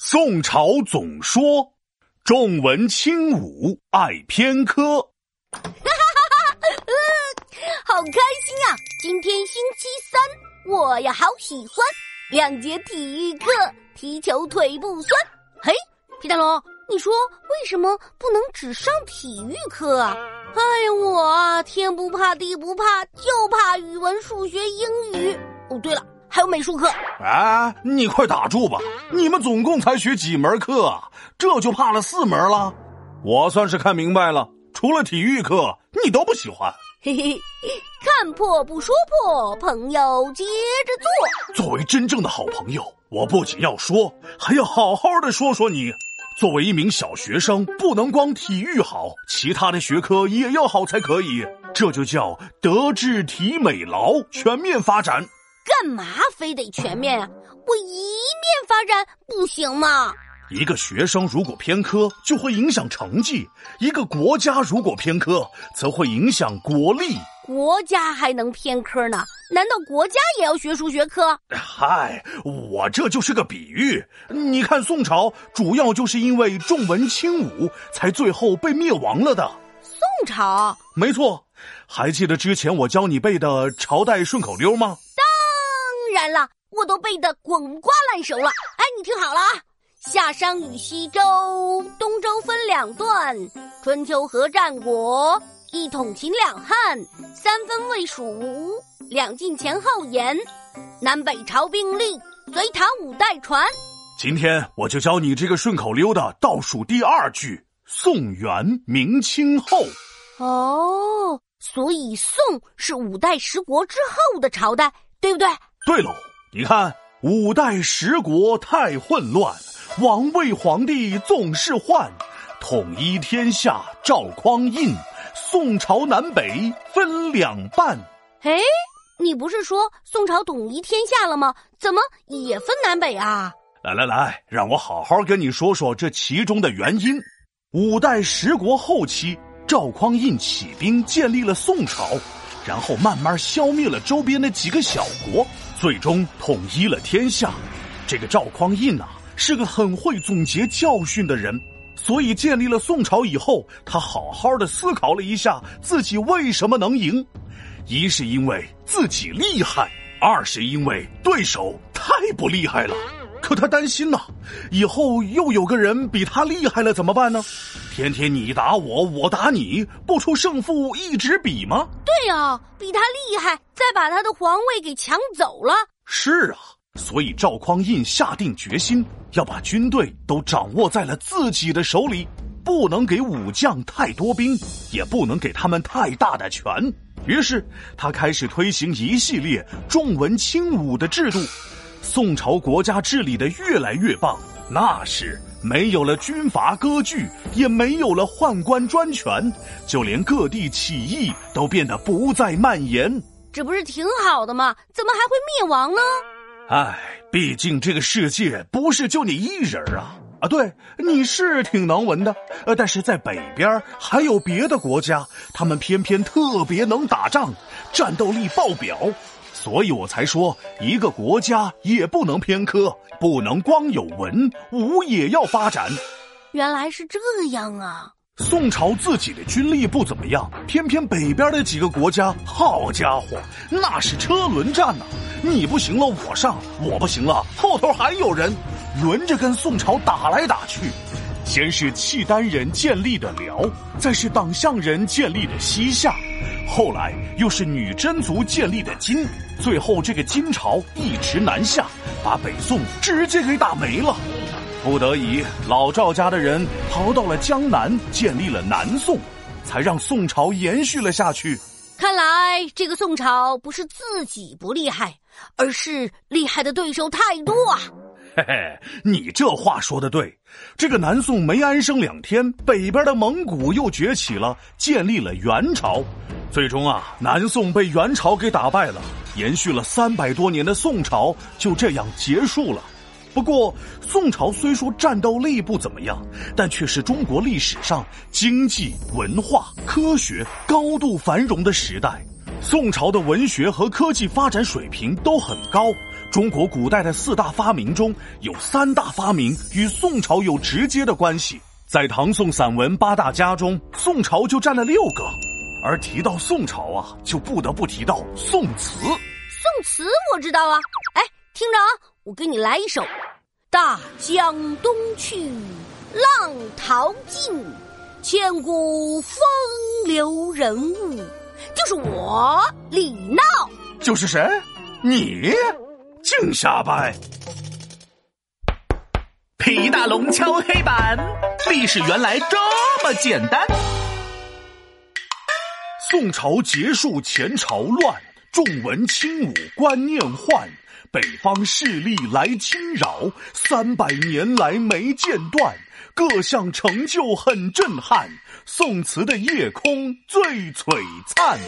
宋朝总说，重文轻武，爱偏科。哈哈哈哈好开心啊！今天星期三，我呀好喜欢两节体育课，踢球腿不酸。嘿，皮大龙，你说为什么不能只上体育课啊？哎呀，我啊天不怕地不怕，就怕语文、数学、英语。哦，对了。还有美术课，哎，你快打住吧！你们总共才学几门课，这就怕了四门了。我算是看明白了，除了体育课，你都不喜欢。嘿嘿，看破不说破，朋友接着做。作为真正的好朋友，我不仅要说，还要好好的说说你。作为一名小学生，不能光体育好，其他的学科也要好才可以。这就叫德智体美劳全面发展。干嘛非得全面啊？我一面发展不行吗？一个学生如果偏科，就会影响成绩；一个国家如果偏科，则会影响国力。国家还能偏科呢？难道国家也要学数学科？嗨，我这就是个比喻。你看宋朝，主要就是因为重文轻武，才最后被灭亡了的。宋朝？没错。还记得之前我教你背的朝代顺口溜吗？当然了，我都背得滚瓜烂熟了。哎，你听好了啊！夏商与西周，东周分两段；春秋和战国，一统秦两汉；三分魏蜀吴，两晋前后延；南北朝并立，隋唐五代传。今天我就教你这个顺口溜的倒数第二句：宋元明清后。哦，所以宋是五代十国之后的朝代，对不对？对喽，你看五代十国太混乱，王位皇帝总是换，统一天下赵匡胤，宋朝南北分两半。哎，你不是说宋朝统一天下了吗？怎么也分南北啊？来来来，让我好好跟你说说这其中的原因。五代十国后期，赵匡胤起兵建立了宋朝，然后慢慢消灭了周边的几个小国。最终统一了天下，这个赵匡胤啊是个很会总结教训的人，所以建立了宋朝以后，他好好的思考了一下自己为什么能赢，一是因为自己厉害，二是因为对手太不厉害了。可他担心呐，以后又有个人比他厉害了怎么办呢？天天你打我，我打你，不出胜负一直比吗？对呀，比他厉害，再把他的皇位给抢走了。是啊，所以赵匡胤下定决心要把军队都掌握在了自己的手里，不能给武将太多兵，也不能给他们太大的权。于是他开始推行一系列重文轻武的制度。宋朝国家治理的越来越棒，那是没有了军阀割据，也没有了宦官专权，就连各地起义都变得不再蔓延。这不是挺好的吗？怎么还会灭亡呢？唉，毕竟这个世界不是就你一人啊！啊，对，你是挺能文的，呃，但是在北边还有别的国家，他们偏偏特别能打仗，战斗力爆表。所以我才说，一个国家也不能偏科，不能光有文武也要发展。原来是这样啊！宋朝自己的军力不怎么样，偏偏北边的几个国家，好家伙，那是车轮战呐！你不行了，我上；我不行了，后头还有人，轮着跟宋朝打来打去。先是契丹人建立的辽，再是党项人建立的西夏，后来又是女真族建立的金，最后这个金朝一直南下，把北宋直接给打没了。不得已，老赵家的人逃到了江南，建立了南宋，才让宋朝延续了下去。看来这个宋朝不是自己不厉害，而是厉害的对手太多啊。嘿嘿，你这话说的对。这个南宋没安生两天，北边的蒙古又崛起了，建立了元朝。最终啊，南宋被元朝给打败了，延续了三百多年的宋朝就这样结束了。不过，宋朝虽说战斗力不怎么样，但却是中国历史上经济、文化、科学高度繁荣的时代。宋朝的文学和科技发展水平都很高。中国古代的四大发明中有三大发明与宋朝有直接的关系，在唐宋散文八大家中，宋朝就占了六个。而提到宋朝啊，就不得不提到宋词。宋词我知道啊，哎，听着啊，我给你来一首：大江东去，浪淘尽，千古风流人物，就是我李闹。就是谁？你？净瞎掰！皮大龙敲黑板，历史原来这么简单。宋朝结束前朝乱，重文轻武观念换，北方势力来侵扰，三百年来没间断，各项成就很震撼，宋词的夜空最璀璨。